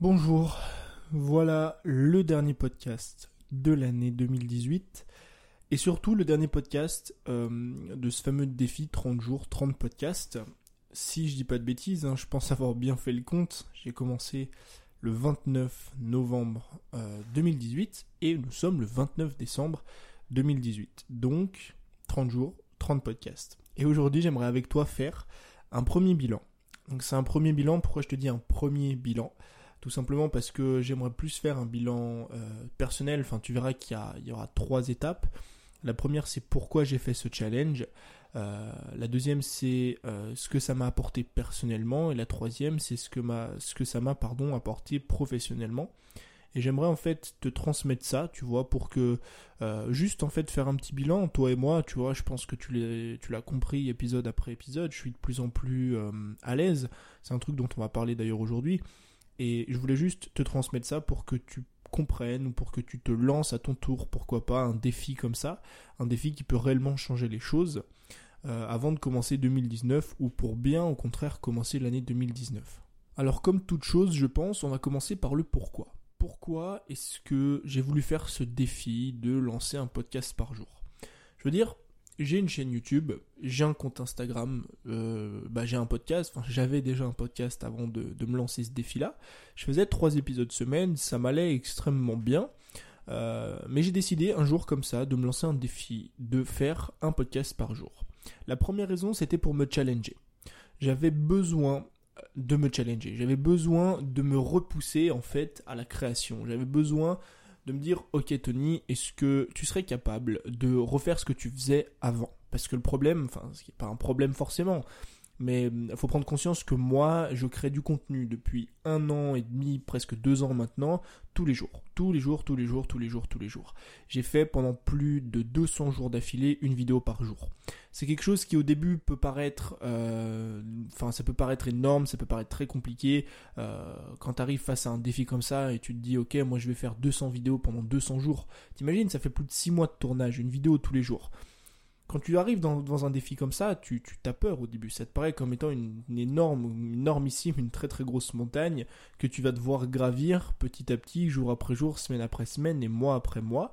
Bonjour, voilà le dernier podcast de l'année 2018 et surtout le dernier podcast euh, de ce fameux défi 30 jours, 30 podcasts. Si je dis pas de bêtises, hein, je pense avoir bien fait le compte. J'ai commencé le 29 novembre 2018 euh, et nous sommes le 29 décembre 2018. Donc 30 jours, 30 podcasts. Et aujourd'hui j'aimerais avec toi faire un premier bilan. Donc c'est un premier bilan, pourquoi je te dis un premier bilan? Tout simplement parce que j'aimerais plus faire un bilan euh, personnel. Enfin, tu verras qu'il y, aura trois étapes. La première, c'est pourquoi j'ai fait ce challenge. Euh, la deuxième, c'est euh, ce que ça m'a apporté personnellement. Et la troisième, c'est ce que, ça m'a apporté professionnellement. Et j'aimerais en fait te transmettre ça, tu vois, pour que juste en fait faire un petit bilan, toi et moi, tu vois, je pense que tu l'as compris épisode après épisode, je suis de plus en plus à l'aise. C'est un truc dont on va parler d'ailleurs aujourd'hui. Et je voulais juste te transmettre ça pour que tu comprennes ou pour que tu te lances à ton tour, pourquoi pas, un défi comme ça, un défi qui peut réellement changer les choses euh, avant de commencer 2019 ou pour bien au contraire commencer l'année 2019. Alors comme toute chose, je pense, on va commencer par le pourquoi. Pourquoi est-ce que j'ai voulu faire ce défi de lancer un podcast par jour? Je veux dire, j'ai une chaîne YouTube, j'ai un compte Instagram, euh, bah j'ai un podcast, j'avais déjà un podcast avant de, de me lancer ce défi-là. Je faisais trois épisodes semaine, ça m'allait extrêmement bien. Euh, mais j'ai décidé un jour comme ça de me lancer un défi, de faire un podcast par jour. La première raison c'était pour me challenger. J'avais besoin de me challenger, j'avais besoin de me repousser en fait à la création, j'avais besoin de me dire, ok Tony, est-ce que tu serais capable de refaire ce que tu faisais avant? Parce que le problème, enfin, ce qui n'est pas un problème forcément, mais il faut prendre conscience que moi, je crée du contenu depuis un an et demi, presque deux ans maintenant, tous les jours. Tous les jours, tous les jours, tous les jours, tous les jours. J'ai fait pendant plus de 200 jours d'affilée une vidéo par jour. C'est quelque chose qui au début peut paraître, euh, enfin ça peut paraître énorme, ça peut paraître très compliqué. Euh, quand tu arrives face à un défi comme ça et tu te dis ok moi je vais faire 200 vidéos pendant 200 jours. T'imagines ça fait plus de 6 mois de tournage, une vidéo tous les jours quand tu arrives dans, un défi comme ça, tu, t'as peur au début. Ça te paraît comme étant une, énorme, une énormissime, une très très grosse montagne que tu vas devoir gravir petit à petit, jour après jour, semaine après semaine et mois après mois.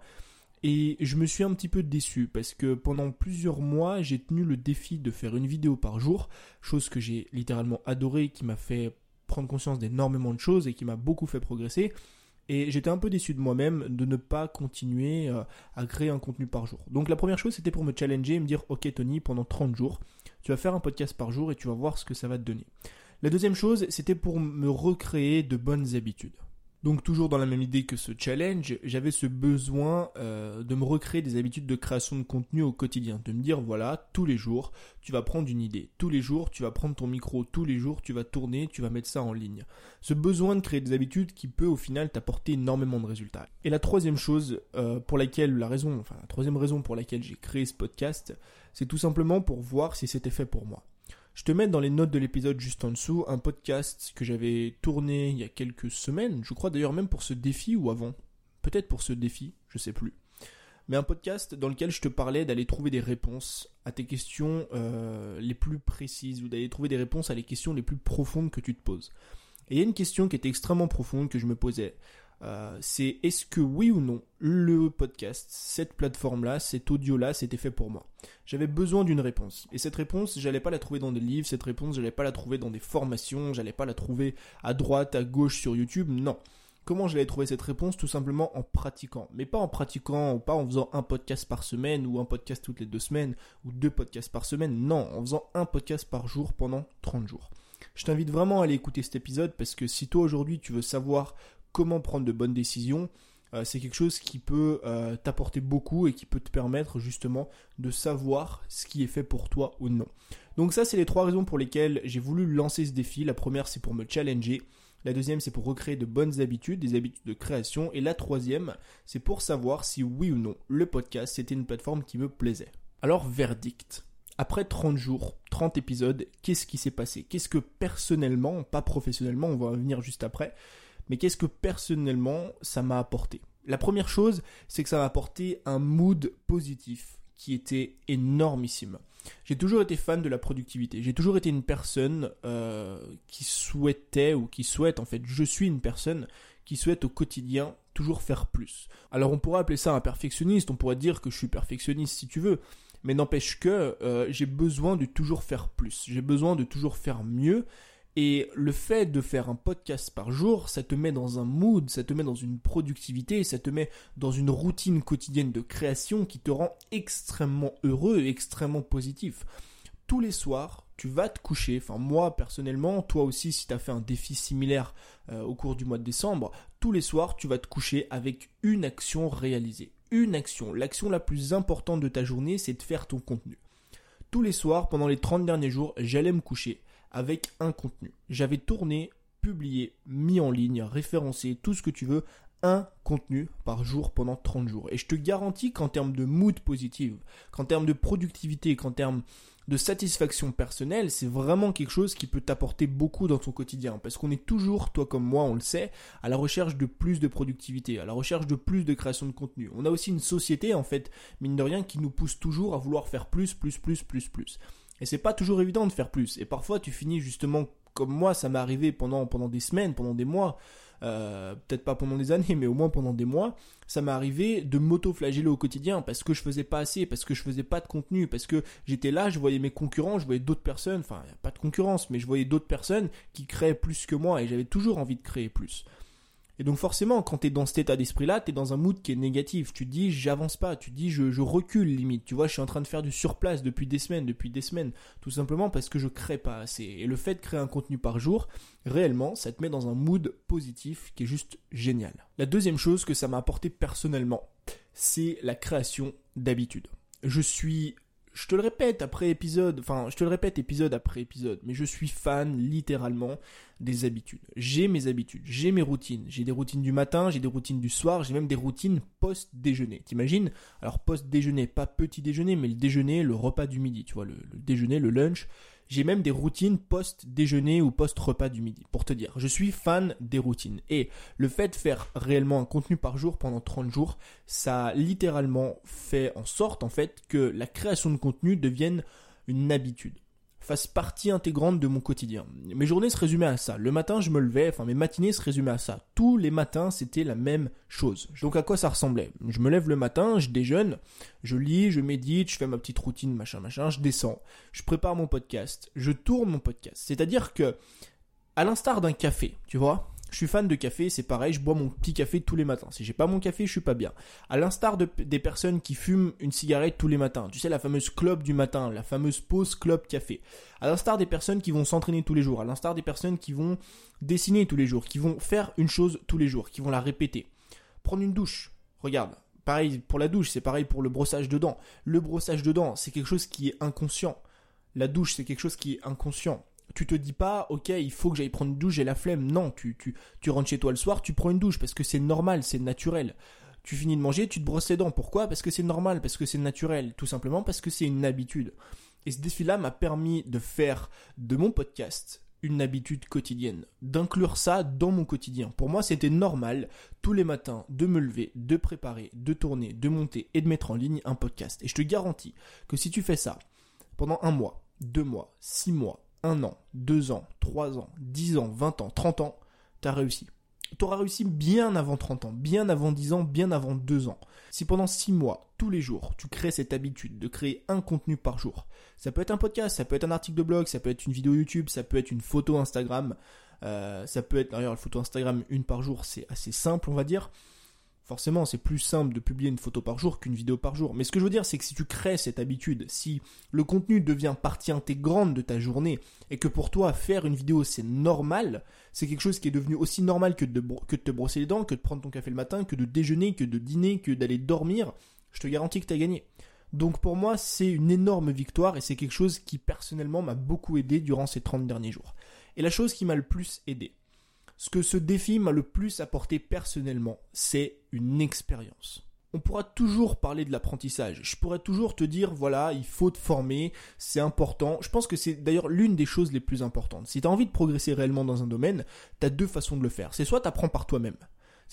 Et je me suis un petit peu déçu parce que pendant plusieurs mois, j'ai tenu le défi de faire une vidéo par jour, chose que j'ai littéralement adoré, qui m'a fait prendre conscience d'énormément de choses et qui m'a beaucoup fait progresser. Et j'étais un peu déçu de moi-même de ne pas continuer euh, à créer un contenu par jour. Donc la première chose, c'était pour me challenger et me dire, ok Tony, pendant 30 jours, tu vas faire un podcast par jour et tu vas voir ce que ça va te donner. La deuxième chose, c'était pour me recréer de bonnes habitudes. Donc toujours dans la même idée que ce challenge, j'avais ce besoin euh, de me recréer des habitudes de création de contenu au quotidien, de me dire voilà, tous les jours, tu vas prendre une idée, tous les jours, tu vas prendre ton micro, tous les jours, tu vas tourner, tu vas mettre ça en ligne. Ce besoin de créer des habitudes qui peut au final t'apporter énormément de résultats. Et la troisième chose euh, pour laquelle, la raison, enfin la troisième raison pour laquelle j'ai créé ce podcast, c'est tout simplement pour voir si c'était fait pour moi. Je te mets dans les notes de l'épisode juste en dessous un podcast que j'avais tourné il y a quelques semaines, je crois d'ailleurs même pour ce défi ou avant. Peut-être pour ce défi, je sais plus. Mais un podcast dans lequel je te parlais d'aller trouver des réponses à tes questions euh, les plus précises ou d'aller trouver des réponses à les questions les plus profondes que tu te poses. Et il y a une question qui était extrêmement profonde que je me posais. Euh, c'est est-ce que oui ou non le podcast, cette plateforme-là, cet audio-là, c'était fait pour moi? J'avais besoin d'une réponse. Et cette réponse, j'allais pas la trouver dans des livres, cette réponse, j'allais pas la trouver dans des formations, j'allais pas la trouver à droite, à gauche sur YouTube, non. Comment j'allais trouver cette réponse? Tout simplement en pratiquant. Mais pas en pratiquant, pas en faisant un podcast par semaine ou un podcast toutes les deux semaines ou deux podcasts par semaine. Non, en faisant un podcast par jour pendant 30 jours. Je t'invite vraiment à aller écouter cet épisode parce que si toi aujourd'hui tu veux savoir comment prendre de bonnes décisions, euh, c'est quelque chose qui peut euh, t'apporter beaucoup et qui peut te permettre justement de savoir ce qui est fait pour toi ou non. Donc ça, c'est les trois raisons pour lesquelles j'ai voulu lancer ce défi. La première, c'est pour me challenger. La deuxième, c'est pour recréer de bonnes habitudes, des habitudes de création. Et la troisième, c'est pour savoir si oui ou non le podcast, c'était une plateforme qui me plaisait. Alors, verdict. Après 30 jours, 30 épisodes, qu'est-ce qui s'est passé? Qu'est-ce que personnellement, pas professionnellement, on va revenir juste après, mais qu'est-ce que personnellement ça m'a apporté? La première chose, c'est que ça m'a apporté un mood positif qui était énormissime. j'ai toujours été fan de la productivité. J'ai toujours été une personne euh, qui souhaitait ou qui souhaite en fait, je suis une personne qui souhaite au quotidien toujours faire plus. Alors on pourrait appeler ça un perfectionniste, on pourrait dire que je suis perfectionniste si tu veux, mais n'empêche que euh, j'ai besoin de toujours faire plus, j'ai besoin de toujours faire mieux, et le fait de faire un podcast par jour, ça te met dans un mood, ça te met dans une productivité, ça te met dans une routine quotidienne de création qui te rend extrêmement heureux et extrêmement positif. Tous les soirs, tu vas te coucher, enfin moi personnellement, toi aussi si tu as fait un défi similaire euh, au cours du mois de décembre, tous les soirs tu vas te coucher avec une action réalisée. Une action. L'action la plus importante de ta journée, c'est de faire ton contenu. Tous les soirs, pendant les 30 derniers jours, j'allais me coucher avec un contenu. J'avais tourné, publié, mis en ligne, référencé, tout ce que tu veux, un contenu par jour pendant 30 jours. Et je te garantis qu'en termes de mood positive, qu'en termes de productivité, qu'en termes de satisfaction personnelle, c'est vraiment quelque chose qui peut t'apporter beaucoup dans ton quotidien. Parce qu'on est toujours, toi comme moi, on le sait, à la recherche de plus de productivité, à la recherche de plus de création de contenu. On a aussi une société, en fait, mine de rien, qui nous pousse toujours à vouloir faire plus, plus, plus, plus, plus. Et c'est pas toujours évident de faire plus. Et parfois, tu finis justement comme moi, ça m'est arrivé pendant, des semaines, pendant des mois, euh, peut-être pas pendant des années, mais au moins pendant des mois, ça m'est arrivé de m'auto-flageller au quotidien parce que je faisais pas assez, parce que je faisais pas de contenu, parce que j'étais là, je voyais mes concurrents, je voyais d'autres personnes, enfin, pas de concurrence, mais je voyais d'autres personnes qui créaient plus que moi et j'avais toujours envie de créer plus. Et donc forcément, quand tu es dans cet état d'esprit-là, tu es dans un mood qui est négatif. Tu dis, j'avance pas, tu dis, je, recule limite. Tu vois, je suis en train de faire du surplace depuis des semaines, depuis des semaines. Tout simplement parce que je crée pas assez. Et le fait de créer un contenu par jour, réellement, ça te met dans un mood positif qui est juste génial. La deuxième chose que ça m'a apporté personnellement, c'est la création d'habitudes. Je suis je te le répète après épisode, enfin, je te le répète épisode après épisode, mais je suis fan littéralement des habitudes. J'ai mes habitudes, j'ai mes routines. J'ai des routines du matin, j'ai des routines du soir, j'ai même des routines post-déjeuner. T'imagines? Alors post-déjeuner, pas petit déjeuner, mais le déjeuner, le repas du midi, tu vois, le déjeuner, le lunch. J'ai même des routines post-déjeuner ou post-repas du midi, pour te dire. Je suis fan des routines. Et le fait de faire réellement un contenu par jour pendant 30 jours, ça littéralement fait en sorte, en fait, que la création de contenu devienne une habitude fasse partie intégrante de mon quotidien. Mes journées se résumaient à ça. Le matin, je me levais, enfin mes matinées se résumaient à ça. Tous les matins, c'était la même chose. Donc à quoi ça ressemblait? Je me lève le matin, je déjeune, je lis, je médite, je fais ma petite routine, machin, machin, je descends, je prépare mon podcast, je tourne mon podcast. C'est-à-dire que, à l'instar d'un café, tu vois, je suis fan de café, c'est pareil, je bois mon petit café tous les matins. Si j'ai pas mon café, je suis pas bien. À l'instar de, des personnes qui fument une cigarette tous les matins, tu sais la fameuse clope du matin, la fameuse pause clope café. À l'instar des personnes qui vont s'entraîner tous les jours, à l'instar des personnes qui vont dessiner tous les jours, qui vont faire une chose tous les jours, qui vont la répéter. Prendre une douche. Regarde, pareil pour la douche, c'est pareil pour le brossage de dents. Le brossage de dents, c'est quelque chose qui est inconscient. La douche, c'est quelque chose qui est inconscient tu te dis pas, ok, il faut que j'aille prendre une douche, j'ai la flemme. Non, tu, tu, tu rentres chez toi le soir, tu prends une douche parce que c'est normal, c'est naturel. Tu finis de manger, tu te brosses les dents. Pourquoi? Parce que c'est normal, parce que c'est naturel. Tout simplement parce que c'est une habitude. Et ce défi-là m'a permis de faire de mon podcast une habitude quotidienne, d'inclure ça dans mon quotidien. Pour moi, c'était normal tous les matins de me lever, de préparer, de tourner, de monter et de mettre en ligne un podcast. Et je te garantis que si tu fais ça pendant un mois, deux mois, six mois, un an, deux ans, trois ans, dix ans, vingt ans, trente ans, tu as réussi. Tu auras réussi bien avant 30 ans, bien avant 10 ans, bien avant 2 ans. Si pendant 6 mois, tous les jours, tu crées cette habitude de créer un contenu par jour, ça peut être un podcast, ça peut être un article de blog, ça peut être une vidéo YouTube, ça peut être une photo Instagram, euh, ça peut être d'ailleurs la photo Instagram une par jour, c'est assez simple on va dire. Forcément, c'est plus simple de publier une photo par jour qu'une vidéo par jour. Mais ce que je veux dire, c'est que si tu crées cette habitude, si le contenu devient partie intégrante de ta journée, et que pour toi, faire une vidéo, c'est normal, c'est quelque chose qui est devenu aussi normal que de, te brosser les dents, que de prendre ton café le matin, que de déjeuner, que de dîner, que d'aller dormir, je te garantis que tu as gagné. Donc pour moi, c'est une énorme victoire, et c'est quelque chose qui personnellement m'a beaucoup aidé durant ces 30 derniers jours. Et la chose qui m'a le plus aidé, ce que ce défi m'a le plus apporté personnellement, c'est une expérience. On pourra toujours parler de l'apprentissage. Je pourrais toujours te dire, voilà, il faut te former, c'est important. Je pense que c'est d'ailleurs l'une des choses les plus importantes. Si tu as envie de progresser réellement dans un domaine, tu as deux façons de le faire. C'est soit tu apprends par toi-même.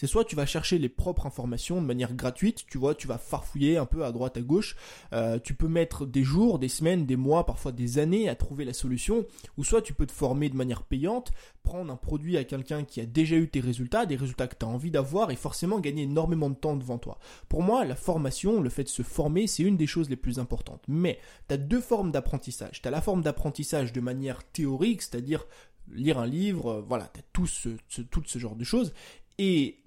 C'est soit tu vas chercher les propres informations de manière gratuite, tu vois, tu vas farfouiller un peu à droite à gauche, euh, tu peux mettre des jours, des semaines, des mois, parfois des années à trouver la solution, ou soit tu peux te former de manière payante, prendre un produit à quelqu'un qui a déjà eu tes résultats, des résultats que tu as envie d'avoir et forcément gagner énormément de temps devant toi. Pour moi, la formation, le fait de se former, c'est une des choses les plus importantes. Mais tu as deux formes d'apprentissage. Tu as la forme d'apprentissage de manière théorique, c'est-à-dire lire un livre, euh, voilà, tu as tout ce, tout ce genre de choses. Et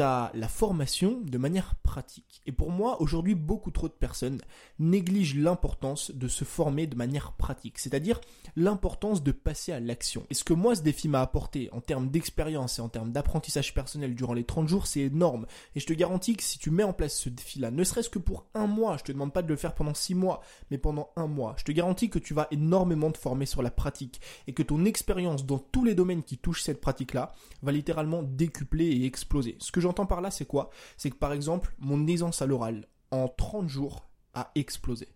à la formation de manière pratique. Et pour moi, aujourd'hui, beaucoup trop de personnes négligent l'importance de se former de manière pratique, c'est-à-dire l'importance de passer à l'action. Et ce que moi, ce défi m'a apporté en termes d'expérience et en termes d'apprentissage personnel durant les 30 jours, c'est énorme. Et je te garantis que si tu mets en place ce défi-là, ne serait-ce que pour un mois, je te demande pas de le faire pendant 6 mois, mais pendant un mois, je te garantis que tu vas énormément te former sur la pratique et que ton expérience dans tous les domaines qui touchent cette pratique-là va littéralement décupler et exploser. Ce que j'entends par là, c'est quoi? C'est que par exemple, mon aisance à l'oral, en 30 jours, a explosé.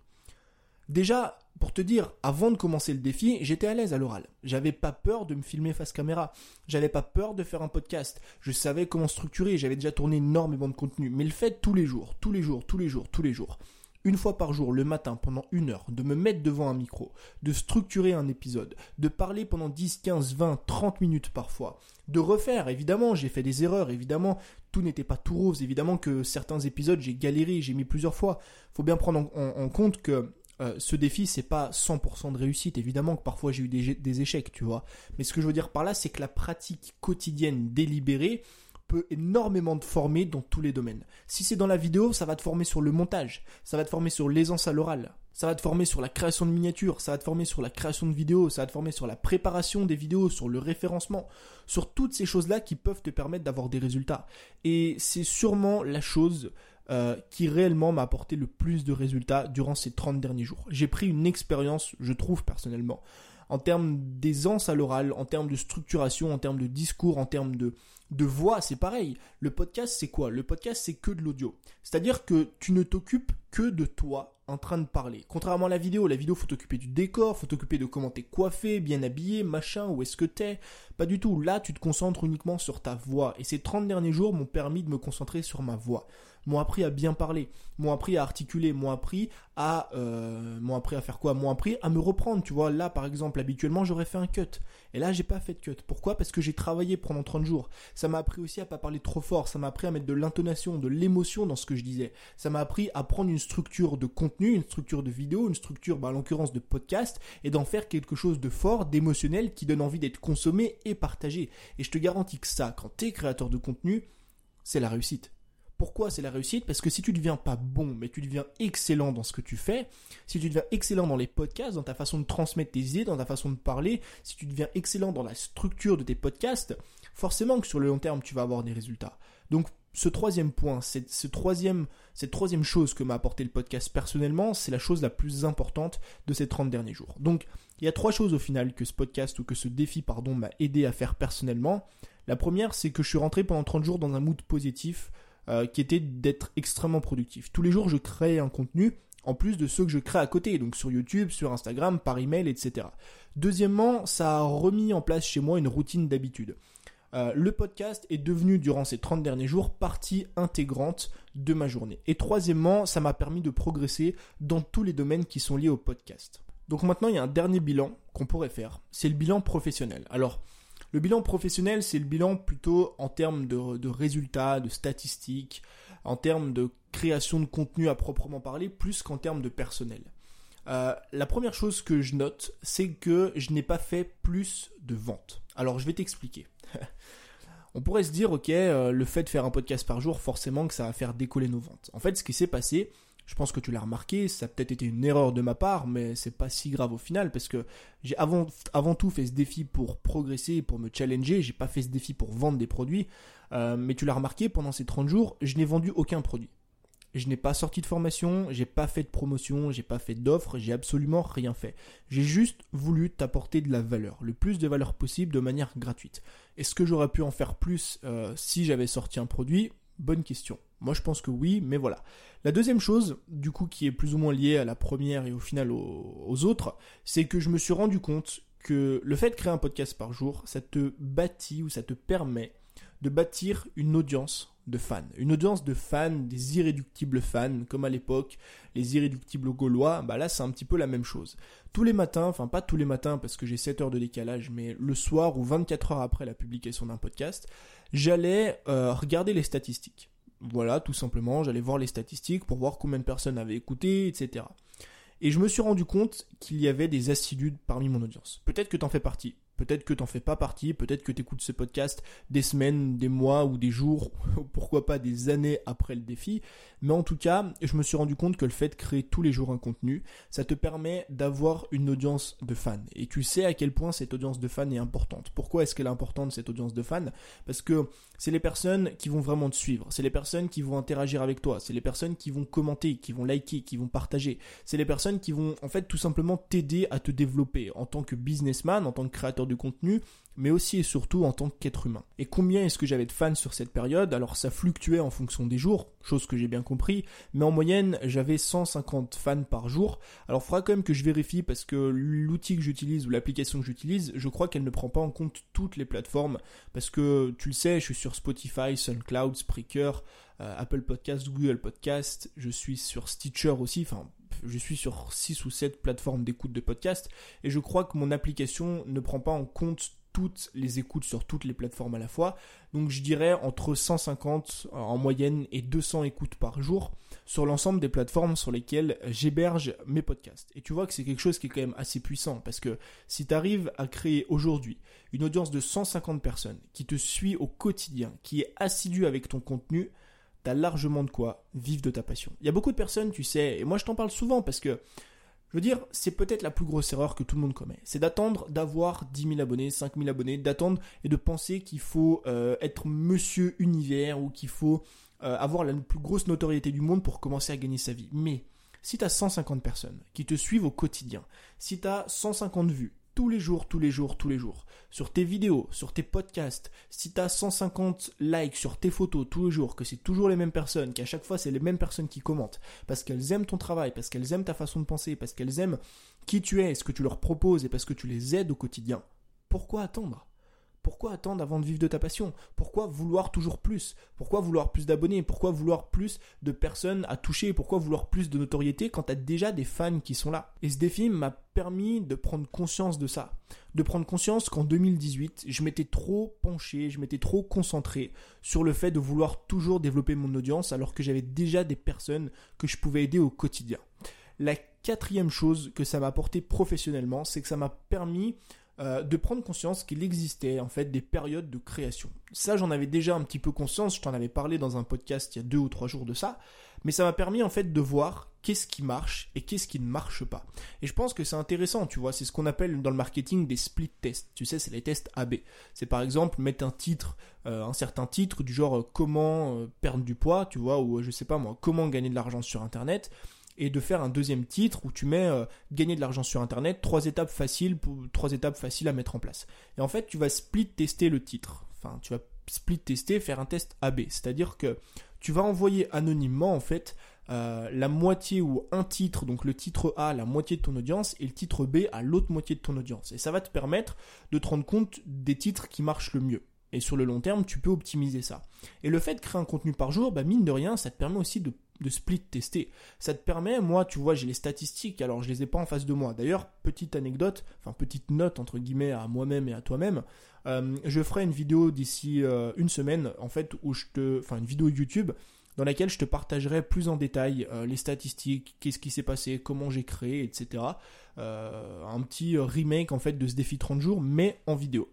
Déjà, pour te dire, avant de commencer le défi, j'étais à l'aise à l'oral. J'avais pas peur de me filmer face caméra. J'avais pas peur de faire un podcast. Je savais comment structurer. J'avais déjà tourné énormément de contenu. Mais le fait tous les jours, tous les jours, tous les jours, tous les jours, une fois par jour, le matin, pendant une heure, de me mettre devant un micro, de structurer un épisode, de parler pendant 10, 15, 20, 30 minutes parfois, de refaire, évidemment, j'ai fait des erreurs, évidemment, tout n'était pas tout rose, évidemment que certains épisodes, j'ai galéré, j'ai mis plusieurs fois. Faut bien prendre en, compte que euh, ce défi, c'est pas 100% de réussite. Évidemment que parfois j'ai eu des, des, échecs, tu vois. Mais ce que je veux dire par là, c'est que la pratique quotidienne délibérée, peut énormément te former dans tous les domaines. Si c'est dans la vidéo, ça va te former sur le montage, ça va te former sur l'aisance à l'oral, ça va te former sur la création de miniatures, ça va te former sur la création de vidéos, ça va te former sur la préparation des vidéos, sur le référencement, sur toutes ces choses-là qui peuvent te permettre d'avoir des résultats. Et c'est sûrement la chose euh, qui réellement m'a apporté le plus de résultats durant ces 30 derniers jours. J'ai pris une expérience, je trouve personnellement, en termes d'aisance à l'oral, en termes de structuration, en termes de discours, en termes de, voix, c'est pareil. Le podcast, c'est quoi? Le podcast, c'est que de l'audio. C'est-à-dire que tu ne t'occupes que de toi en train de parler. Contrairement à la vidéo, la vidéo, faut t'occuper du décor, faut t'occuper de comment t'es coiffé, bien habillé, machin, où est-ce que t'es. Pas du tout. Là, tu te concentres uniquement sur ta voix. Et ces 30 derniers jours m'ont permis de me concentrer sur ma voix m'ont appris à bien parler, m'ont appris à articuler, m'ont appris à euh, m'ont appris à faire quoi? M'ont appris à me reprendre, tu vois? Là par exemple, habituellement, j'aurais fait un cut et là, j'ai pas fait de cut. Pourquoi? Parce que j'ai travaillé pendant 30 jours. Ça m'a appris aussi à pas parler trop fort, ça m'a appris à mettre de l'intonation, de l'émotion dans ce que je disais. Ça m'a appris à prendre une structure de contenu, une structure de vidéo, une structure bah, en l'occurrence de podcast et d'en faire quelque chose de fort, d'émotionnel qui donne envie d'être consommé et partagé. Et je te garantis que ça, quand tu es créateur de contenu, c'est la réussite. Pourquoi c'est la réussite? Parce que si tu deviens pas bon, mais tu deviens excellent dans ce que tu fais, si tu deviens excellent dans les podcasts, dans ta façon de transmettre tes idées, dans ta façon de parler, si tu deviens excellent dans la structure de tes podcasts, forcément que sur le long terme, tu vas avoir des résultats. Donc, ce troisième point, ce troisième, cette troisième chose que m'a apporté le podcast personnellement, c'est la chose la plus importante de ces 30 derniers jours. Donc, il y a trois choses au final que ce podcast ou que ce défi, pardon, m'a aidé à faire personnellement. La première, c'est que je suis rentré pendant 30 jours dans un mood positif, euh, qui était d'être extrêmement productif. Tous les jours, je crée un contenu en plus de ceux que je crée à côté, donc sur YouTube, sur Instagram, par email, etc. Deuxièmement, ça a remis en place chez moi une routine d'habitude. Euh, le podcast est devenu durant ces 30 derniers jours partie intégrante de ma journée. Et troisièmement, ça m'a permis de progresser dans tous les domaines qui sont liés au podcast. Donc maintenant, il y a un dernier bilan qu'on pourrait faire. C'est le bilan professionnel. Alors, le bilan professionnel, c'est le bilan plutôt en termes de, résultats, de statistiques, en termes de création de contenu à proprement parler, plus qu'en termes de personnel. Euh, la première chose que je note, c'est que je n'ai pas fait plus de ventes. Alors je vais t'expliquer. On pourrait se dire, ok, euh, le fait de faire un podcast par jour, forcément que ça va faire décoller nos ventes. En fait, ce qui s'est passé, je pense que tu l'as remarqué, ça a peut-être été une erreur de ma part, mais c'est pas si grave au final parce que j'ai avant, tout fait ce défi pour progresser, pour me challenger. J'ai pas fait ce défi pour vendre des produits. Euh, mais tu l'as remarqué, pendant ces 30 jours, je n'ai vendu aucun produit. Je n'ai pas sorti de formation, j'ai pas fait de promotion, j'ai pas fait d'offres, j'ai absolument rien fait. J'ai juste voulu t'apporter de la valeur, le plus de valeur possible de manière gratuite. Est-ce que j'aurais pu en faire plus euh, si j'avais sorti un produit? Bonne question. Moi je pense que oui, mais voilà. La deuxième chose, du coup, qui est plus ou moins liée à la première et au final aux, autres, c'est que je me suis rendu compte que le fait de créer un podcast par jour, ça te bâtit ou ça te permet de bâtir une audience de fans. Une audience de fans, des irréductibles fans, comme à l'époque, les irréductibles gaulois, bah là c'est un petit peu la même chose. Tous les matins, enfin pas tous les matins parce que j'ai 7 heures de décalage, mais le soir ou 24 heures après la publication d'un podcast, j'allais euh, regarder les statistiques. Voilà, tout simplement, j'allais voir les statistiques pour voir combien de personnes avaient écouté, etc. Et je me suis rendu compte qu'il y avait des assidus parmi mon audience. Peut-être que t'en fais partie. Peut-être que t'en fais pas partie, peut-être que t'écoutes ce podcast des semaines, des mois ou des jours, pourquoi pas des années après le défi. Mais en tout cas, je me suis rendu compte que le fait de créer tous les jours un contenu, ça te permet d'avoir une audience de fans. Et tu sais à quel point cette audience de fans est importante. Pourquoi est-ce qu'elle est importante cette audience de fans? Parce que c'est les personnes qui vont vraiment te suivre, c'est les personnes qui vont interagir avec toi, c'est les personnes qui vont commenter, qui vont liker, qui vont partager. C'est les personnes qui vont en fait tout simplement t'aider à te développer en tant que businessman, en tant que créateur de contenu, mais aussi et surtout en tant qu'être humain. Et combien est-ce que j'avais de fans sur cette période? Alors ça fluctuait en fonction des jours, chose que j'ai bien compris, mais en moyenne j'avais 150 fans par jour. Alors faudra quand même que je vérifie parce que l'outil que j'utilise ou l'application que j'utilise, je crois qu'elle ne prend pas en compte toutes les plateformes, parce que tu le sais, je suis sur Spotify, SoundCloud, Spreaker, euh, Apple Podcast, Google Podcast, je suis sur Stitcher aussi, enfin je suis sur 6 ou 7 plateformes d'écoute de podcast et je crois que mon application ne prend pas en compte toutes les écoutes sur toutes les plateformes à la fois. Donc je dirais entre 150 en moyenne et 200 écoutes par jour sur l'ensemble des plateformes sur lesquelles j'héberge mes podcasts. Et tu vois que c'est quelque chose qui est quand même assez puissant parce que si tu arrives à créer aujourd'hui une audience de 150 personnes qui te suit au quotidien, qui est assidue avec ton contenu, t'as largement de quoi vivre de ta passion. Il y a beaucoup de personnes, tu sais, et moi je t'en parle souvent parce que je veux dire, c'est peut-être la plus grosse erreur que tout le monde commet. C'est d'attendre d'avoir 10 000 abonnés, 5 000 abonnés, d'attendre et de penser qu'il faut euh, être monsieur univers ou qu'il faut euh, avoir la plus grosse notoriété du monde pour commencer à gagner sa vie. Mais si tu as 150 personnes qui te suivent au quotidien, si tu as 150 vues, tous les jours, tous les jours, tous les jours, sur tes vidéos, sur tes podcasts, si tu as 150 likes sur tes photos tous les jours, que c'est toujours les mêmes personnes, qu'à chaque fois c'est les mêmes personnes qui commentent, parce qu'elles aiment ton travail, parce qu'elles aiment ta façon de penser, parce qu'elles aiment qui tu es, ce que tu leur proposes et parce que tu les aides au quotidien, pourquoi attendre? Pourquoi attendre avant de vivre de ta passion? Pourquoi vouloir toujours plus? Pourquoi vouloir plus d'abonnés? Pourquoi vouloir plus de personnes à toucher? Pourquoi vouloir plus de notoriété quand tu as déjà des fans qui sont là? Et ce défi m'a permis de prendre conscience de ça. De prendre conscience qu'en 2018, je m'étais trop penché, je m'étais trop concentré sur le fait de vouloir toujours développer mon audience alors que j'avais déjà des personnes que je pouvais aider au quotidien. La quatrième chose que ça m'a apporté professionnellement, c'est que ça m'a permis euh, de prendre conscience qu'il existait en fait des périodes de création. Ça, j'en avais déjà un petit peu conscience, je t'en avais parlé dans un podcast il y a deux ou trois jours de ça, mais ça m'a permis en fait de voir qu'est-ce qui marche et qu'est-ce qui ne marche pas. Et je pense que c'est intéressant, tu vois, c'est ce qu'on appelle dans le marketing des split tests. Tu sais, c'est les tests AB. C'est par exemple mettre un titre, euh, un certain titre du genre euh, comment perdre du poids, tu vois, ou je sais pas moi, comment gagner de l'argent sur internet et de faire un deuxième titre où tu mets euh, gagner de l'argent sur internet, trois étapes faciles pour trois étapes faciles à mettre en place. Et en fait, tu vas split tester le titre. Enfin, tu vas split tester, faire un test AB, c'est-à-dire que tu vas envoyer anonymement en fait euh, la moitié ou un titre, donc le titre A, la moitié de ton audience, et le titre B à l'autre moitié de ton audience. Et ça va te permettre de te rendre compte des titres qui marchent le mieux. Et sur le long terme, tu peux optimiser ça. Et le fait de créer un contenu par jour, bah mine de rien, ça te permet aussi de de split tester. Ça te permet, moi, tu vois, j'ai les statistiques, alors je les ai pas en face de moi. D'ailleurs, petite anecdote, enfin petite note entre guillemets à moi-même et à toi-même. Euh, je ferai une vidéo d'ici euh, une semaine, en fait, où je te, enfin une vidéo YouTube dans laquelle je te partagerai plus en détail euh, les statistiques, qu'est-ce qui s'est passé, comment j'ai créé, etc. un petit remake en fait de ce défi 30 jours, mais en vidéo.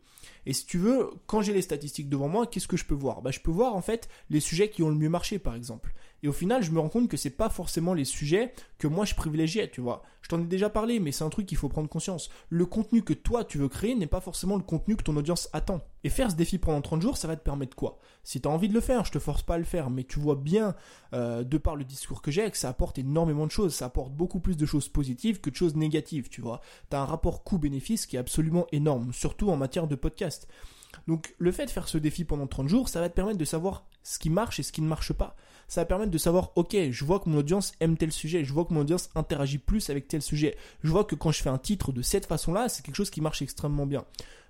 Et si tu veux, quand j'ai les statistiques devant moi, qu'est-ce que je peux voir? Bah, Je peux voir en fait les sujets qui ont le mieux marché par exemple. Et au final, je me rends compte que c'est pas forcément les sujets que moi je privilégiais, tu vois. Je t'en ai déjà parlé, mais c'est un truc qu'il faut prendre conscience. Le contenu que toi tu veux créer n'est pas forcément le contenu que ton audience attend. Et faire ce défi pendant 30 jours, ça va te permettre quoi? Si tu as envie de le faire, je te force pas à le faire, mais tu vois bien, euh, de par le discours que j'ai, que ça apporte énormément de choses. Ça apporte beaucoup plus de choses positives que de choses négatives, tu vois. Tu as un rapport coût-bénéfice qui est absolument énorme, surtout en matière de podcast. Donc le fait de faire ce défi pendant 30 jours, ça va te permettre de savoir ce qui marche et ce qui ne marche pas. Ça va permettre de savoir, ok, je vois que mon audience aime tel sujet, je vois que mon audience interagit plus avec tel sujet, je vois que quand je fais un titre de cette façon-là, c'est quelque chose qui marche extrêmement bien.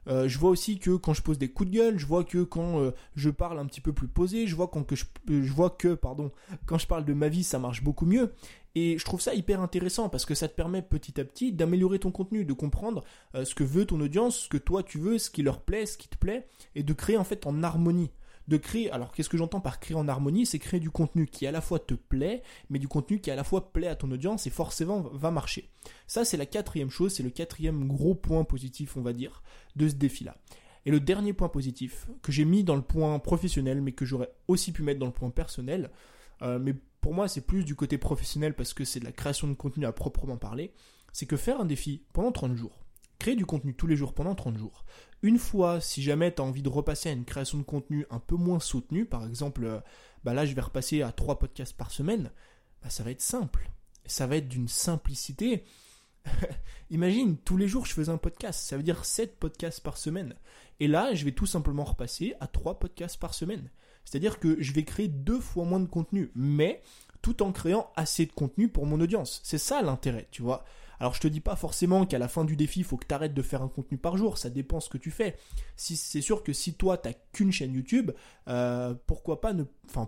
Euh, je vois aussi que quand je pose des coups de gueule, je vois que quand euh, je parle un petit peu plus posé, je vois, que je, je, vois que pardon, quand je parle de ma vie, ça marche beaucoup mieux. Et je trouve ça hyper intéressant parce que ça te permet petit à petit d'améliorer ton contenu, de comprendre euh, ce que veut ton audience, ce que toi tu veux, ce qui leur plaît, ce qui te plaît, et de créer en fait en harmonie de créer, alors qu'est-ce que j'entends par créer en harmonie C'est créer du contenu qui à la fois te plaît, mais du contenu qui à la fois plaît à ton audience et forcément va marcher. Ça, c'est la quatrième chose, c'est le quatrième gros point positif, on va dire, de ce défi-là. Et le dernier point positif, que j'ai mis dans le point professionnel, mais que j'aurais aussi pu mettre dans le point personnel, euh, mais pour moi c'est plus du côté professionnel parce que c'est de la création de contenu à proprement parler, c'est que faire un défi pendant 30 jours, créer du contenu tous les jours pendant 30 jours, une fois, si jamais tu as envie de repasser à une création de contenu un peu moins soutenue, par exemple, euh, bah là je vais repasser à 3 podcasts par semaine, bah ça va être simple. Ça va être d'une simplicité. Imagine, tous les jours je faisais un podcast, ça veut dire 7 podcasts par semaine. Et là, je vais tout simplement repasser à 3 podcasts par semaine. C'est-à-dire que je vais créer deux fois moins de contenu, mais tout en créant assez de contenu pour mon audience. C'est ça l'intérêt, tu vois. Alors je te dis pas forcément qu'à la fin du défi, il faut que tu arrêtes de faire un contenu par jour, ça dépend ce que tu fais. C'est sûr que si toi t'as qu'une chaîne YouTube, euh, pourquoi pas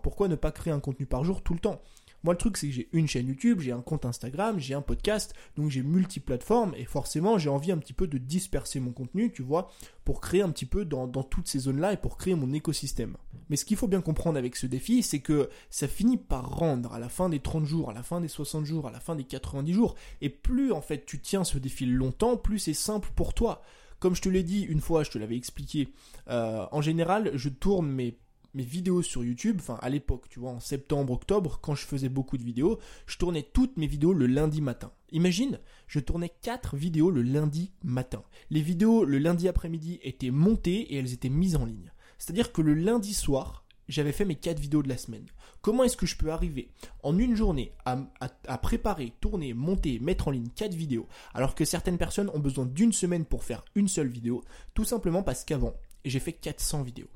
pourquoi ne pas créer un contenu par jour tout le temps? Moi, le truc, c'est que j'ai une chaîne YouTube, j'ai un compte Instagram, j'ai un podcast, donc j'ai multiplateformes et forcément, j'ai envie un petit peu de disperser mon contenu, tu vois, pour créer un petit peu dans, toutes ces zones-là et pour créer mon écosystème. Mais ce qu'il faut bien comprendre avec ce défi, c'est que ça finit par rendre à la fin des 30 jours, à la fin des 60 jours, à la fin des 90 jours. Et plus, en fait, tu tiens ce défi longtemps, plus c'est simple pour toi. Comme je te l'ai dit une fois, je te l'avais expliqué, euh, en général, je tourne mes mes vidéos sur YouTube, enfin à l'époque, tu vois, en septembre, octobre, quand je faisais beaucoup de vidéos, je tournais toutes mes vidéos le lundi matin. Imagine, je tournais 4 vidéos le lundi matin. Les vidéos le lundi après-midi étaient montées et elles étaient mises en ligne. C'est-à-dire que le lundi soir, j'avais fait mes 4 vidéos de la semaine. Comment est-ce que je peux arriver en une journée à, préparer, tourner, monter, mettre en ligne 4 vidéos, alors que certaines personnes ont besoin d'une semaine pour faire une seule vidéo, tout simplement parce qu'avant, j'ai fait 400 vidéos.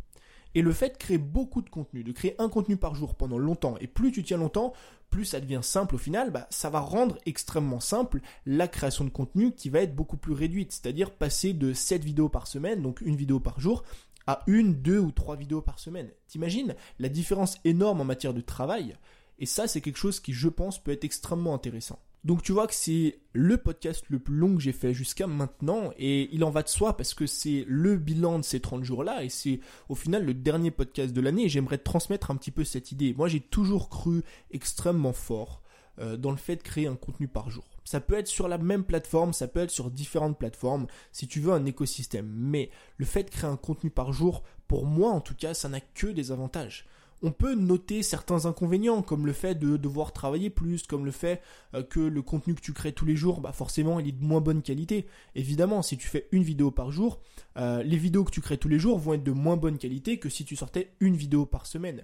Et le fait de créer beaucoup de contenu, de créer un contenu par jour pendant longtemps, et plus tu tiens longtemps, plus ça devient simple au final, bah, ça va rendre extrêmement simple la création de contenu qui va être beaucoup plus réduite. C'est-à-dire passer de 7 vidéos par semaine, donc une vidéo par jour, à une, deux ou trois vidéos par semaine. T'imagines la différence énorme en matière de travail? Et ça, c'est quelque chose qui, je pense, peut être extrêmement intéressant. Donc tu vois que c'est le podcast le plus long que j'ai fait jusqu'à maintenant et il en va de soi parce que c'est le bilan de ces 30 jours-là et c'est au final le dernier podcast de l'année et j'aimerais transmettre un petit peu cette idée. Moi j'ai toujours cru extrêmement fort euh, dans le fait de créer un contenu par jour. Ça peut être sur la même plateforme, ça peut être sur différentes plateformes, si tu veux un écosystème. Mais le fait de créer un contenu par jour, pour moi en tout cas, ça n'a que des avantages on peut noter certains inconvénients, comme le fait de devoir travailler plus, comme le fait euh, que le contenu que tu crées tous les jours, bah forcément, il est de moins bonne qualité. Évidemment, si tu fais une vidéo par jour, euh, les vidéos que tu crées tous les jours vont être de moins bonne qualité que si tu sortais une vidéo par semaine.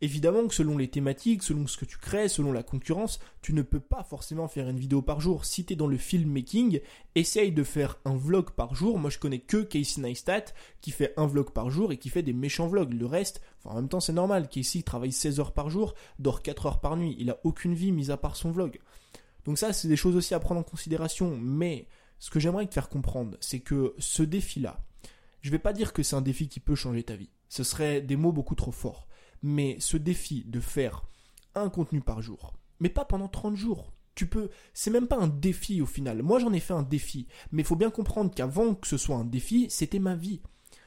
Évidemment que selon les thématiques, selon ce que tu crées, selon la concurrence, tu ne peux pas forcément faire une vidéo par jour. Si tu es dans le filmmaking, essaye de faire un vlog par jour. Moi, je connais que Casey Neistat qui fait un vlog par jour et qui fait des méchants vlogs. Le reste, en même temps, c'est normal. Casey travaille 16 heures par jour, dort 4 heures par nuit. Il a aucune vie mis à part son vlog. Donc ça, c'est des choses aussi à prendre en considération. Mais ce que j'aimerais te faire comprendre, c'est que ce défi-là, je vais pas dire que c'est un défi qui peut changer ta vie. Ce serait des mots beaucoup trop forts. Mais ce défi de faire un contenu par jour, mais pas pendant 30 jours. Tu peux, c'est même pas un défi au final. Moi j'en ai fait un défi, mais il faut bien comprendre qu'avant que ce soit un défi, c'était ma vie.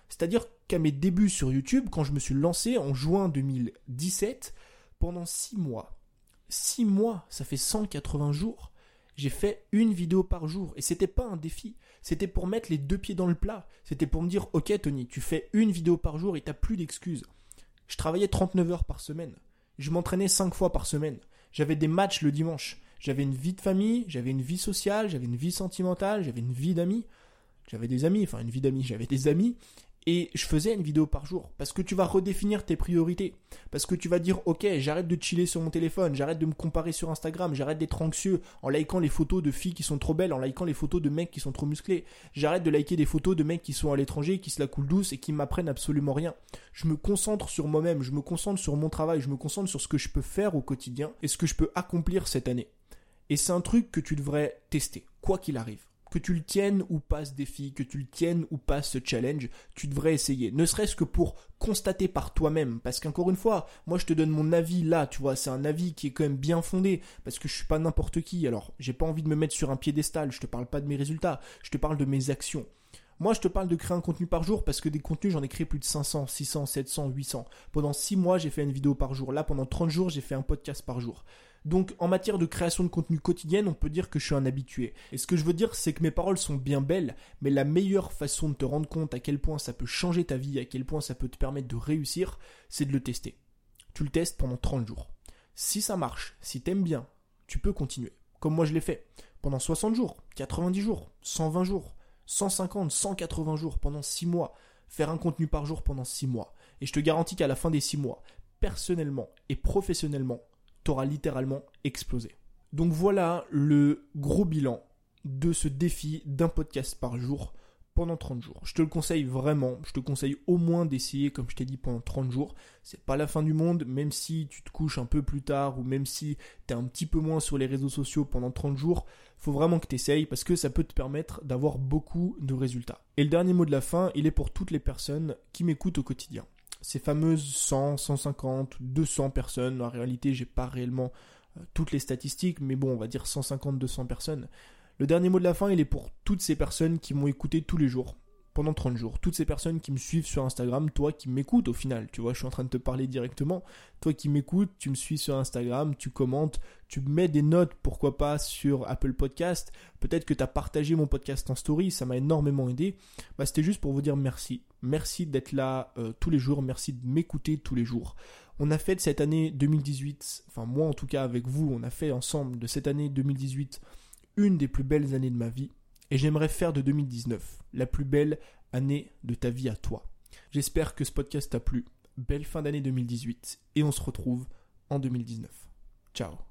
C'est-à-dire qu'à mes débuts sur YouTube, quand je me suis lancé en juin 2017, pendant 6 mois, 6 mois, ça fait 180 jours, j'ai fait une vidéo par jour. Et c'était pas un défi. C'était pour mettre les deux pieds dans le plat. C'était pour me dire, ok Tony, tu fais une vidéo par jour et t'as plus d'excuses. Je travaillais 39 heures par semaine. Je m'entraînais 5 fois par semaine. J'avais des matchs le dimanche. J'avais une vie de famille, j'avais une vie sociale, j'avais une vie sentimentale, j'avais une vie d'amis. J'avais des amis, enfin une vie d'amis, j'avais des amis. Et je faisais une vidéo par jour parce que tu vas redéfinir tes priorités. Parce que tu vas dire ok j'arrête de chiller sur mon téléphone, j'arrête de me comparer sur Instagram, j'arrête d'être anxieux en likant les photos de filles qui sont trop belles, en likant les photos de mecs qui sont trop musclés. J'arrête de liker des photos de mecs qui sont à l'étranger, qui se la coulent douce et qui m'apprennent absolument rien. Je me concentre sur moi-même, je me concentre sur mon travail, je me concentre sur ce que je peux faire au quotidien et ce que je peux accomplir cette année. Et c'est un truc que tu devrais tester, quoi qu'il arrive que tu le tiennes ou pas ce défi, que tu le tiennes ou pas ce challenge, tu devrais essayer. Ne serait-ce que pour constater par toi-même. Parce qu'encore une fois, moi je te donne mon avis là, tu vois, c'est un avis qui est quand même bien fondé. Parce que je suis pas n'importe qui. Alors, j'ai pas envie de me mettre sur un piédestal. Je te parle pas de mes résultats. Je te parle de mes actions. Moi, je te parle de créer un contenu par jour parce que des contenus, j'en ai créé plus de 500, 600, 700, 800. Pendant 6 mois, j'ai fait une vidéo par jour. Là, pendant 30 jours, j'ai fait un podcast par jour. Donc en matière de création de contenu quotidienne, on peut dire que je suis un habitué. Et ce que je veux dire, c'est que mes paroles sont bien belles, mais la meilleure façon de te rendre compte à quel point ça peut changer ta vie, à quel point ça peut te permettre de réussir, c'est de le tester. Tu le testes pendant 30 jours. Si ça marche, si t'aimes bien, tu peux continuer. Comme moi je l'ai fait. Pendant 60 jours, 90 jours, 120 jours, 150, 180 jours, pendant 6 mois. Faire un contenu par jour pendant 6 mois. Et je te garantis qu'à la fin des 6 mois, personnellement et professionnellement, t'auras littéralement explosé. Donc voilà le gros bilan de ce défi d'un podcast par jour pendant 30 jours. Je te le conseille vraiment, je te conseille au moins d'essayer comme je t'ai dit pendant 30 jours. C'est pas la fin du monde, même si tu te couches un peu plus tard ou même si tu es un petit peu moins sur les réseaux sociaux pendant 30 jours, faut vraiment que tu essayes parce que ça peut te permettre d'avoir beaucoup de résultats. Et le dernier mot de la fin, il est pour toutes les personnes qui m'écoutent au quotidien ces fameuses 100, 150, 200 personnes, en réalité j'ai pas réellement euh, toutes les statistiques, mais bon on va dire 150, 200 personnes. Le dernier mot de la fin il est pour toutes ces personnes qui m'ont écouté tous les jours, pendant 30 jours. Toutes ces personnes qui me suivent sur Instagram, toi qui m'écoutes au final, tu vois, je suis en train de te parler directement. Toi qui m'écoutes, tu me suis sur Instagram, tu commentes, tu mets des notes, pourquoi pas, sur Apple Podcast. Peut-être que tu as partagé mon podcast en story, ça m'a énormément aidé. Bah, C'était juste pour vous dire merci. Merci d'être là euh, tous les jours, merci de m'écouter tous les jours. On a fait de cette année 2018, enfin moi en tout cas avec vous, on a fait ensemble de cette année 2018 une des plus belles années de ma vie et j'aimerais faire de 2019 la plus belle année de ta vie à toi. J'espère que ce podcast t'a plu. Belle fin d'année 2018 et on se retrouve en 2019. Ciao